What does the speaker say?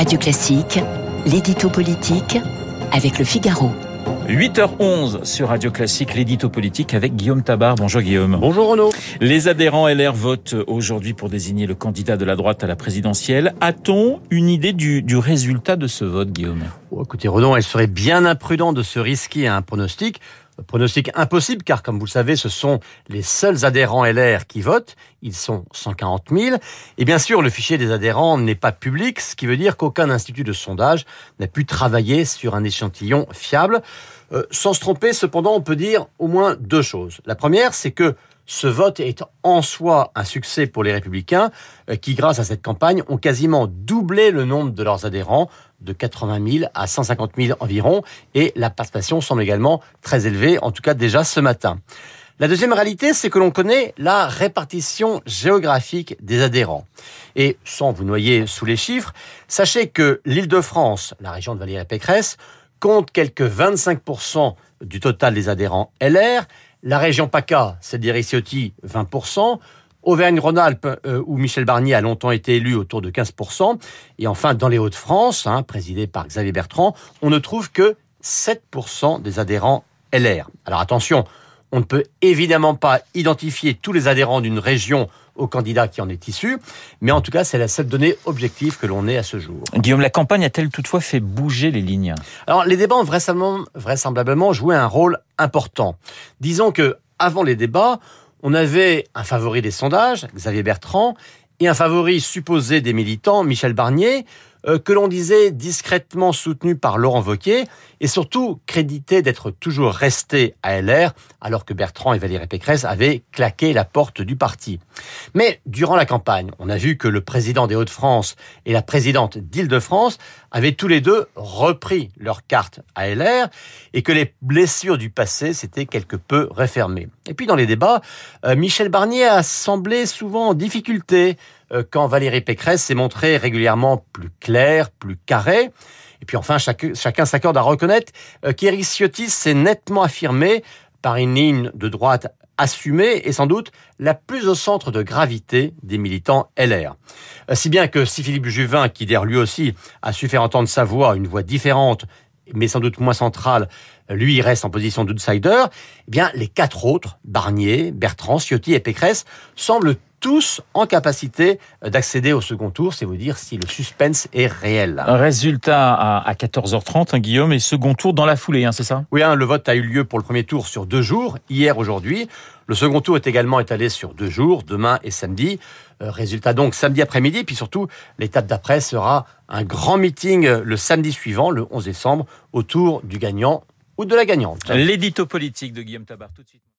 Radio Classique, l'édito politique avec le Figaro. 8h11 sur Radio Classique, l'édito politique avec Guillaume Tabar. Bonjour Guillaume. Bonjour Renaud. Les adhérents LR votent aujourd'hui pour désigner le candidat de la droite à la présidentielle. A-t-on une idée du, du résultat de ce vote, Guillaume? Oh, Écoutez Renaud, il serait bien imprudent de se risquer à un pronostic. Pronostic impossible car, comme vous le savez, ce sont les seuls adhérents LR qui votent. Ils sont 140 000. Et bien sûr, le fichier des adhérents n'est pas public, ce qui veut dire qu'aucun institut de sondage n'a pu travailler sur un échantillon fiable. Euh, sans se tromper, cependant, on peut dire au moins deux choses. La première, c'est que ce vote est en soi un succès pour les républicains euh, qui, grâce à cette campagne, ont quasiment doublé le nombre de leurs adhérents de 80 000 à 150 000 environ et la participation semble également très élevée, en tout cas déjà ce matin. La deuxième réalité, c'est que l'on connaît la répartition géographique des adhérents. Et sans vous noyer sous les chiffres, sachez que l'Île-de-France, la région de Valérie Pécresse, compte quelques 25% du total des adhérents LR. La région PACA, c'est d'Eric Ciotti, 20%. Auvergne-Rhône-Alpes, euh, où Michel Barnier a longtemps été élu autour de 15%. Et enfin, dans les Hauts-de-France, hein, présidé par Xavier Bertrand, on ne trouve que 7% des adhérents LR. Alors attention, on ne peut évidemment pas identifier tous les adhérents d'une région au candidat qui en est issu, mais en tout cas, c'est la seule donnée objective que l'on ait à ce jour. Guillaume, la campagne a-t-elle toutefois fait bouger les lignes? Alors, les débats ont vraisemblablement joué un rôle important. Disons que avant les débats, on avait un favori des sondages, Xavier Bertrand, et un favori supposé des militants, Michel Barnier, que l'on disait discrètement soutenu par Laurent Wauquiez et surtout crédité d'être toujours resté à LR alors que Bertrand et Valérie Pécresse avaient claqué la porte du parti. Mais durant la campagne, on a vu que le président des Hauts-de-France et la présidente d'Île-de-France avaient tous les deux repris leur carte à LR et que les blessures du passé s'étaient quelque peu refermées. Et puis dans les débats, euh, Michel Barnier a semblé souvent en difficulté euh, quand Valérie Pécresse s'est montrée régulièrement plus claire, plus carrée. Et puis enfin, chacun s'accorde à reconnaître euh, qu'Éric Ciotti s'est nettement affirmé par une ligne de droite assumée et sans doute la plus au centre de gravité des militants LR. Euh, si bien que si Philippe Juvin, qui d'ailleurs lui aussi a su faire entendre sa voix, une voix différente, mais sans doute moins centrale, lui reste en position d'outsider, eh bien les quatre autres, Barnier, Bertrand, Ciotti et Pécresse, semblent tous en capacité d'accéder au second tour, c'est vous dire si le suspense est réel. Un résultat à 14h30, hein, Guillaume, et second tour dans la foulée, hein, c'est ça? Oui, hein, le vote a eu lieu pour le premier tour sur deux jours, hier, aujourd'hui. Le second tour est également étalé sur deux jours, demain et samedi. Euh, résultat donc samedi après-midi, puis surtout l'étape d'après sera un grand meeting le samedi suivant, le 11 décembre, autour du gagnant ou de la gagnante. L'édito politique de Guillaume Tabar, tout de suite.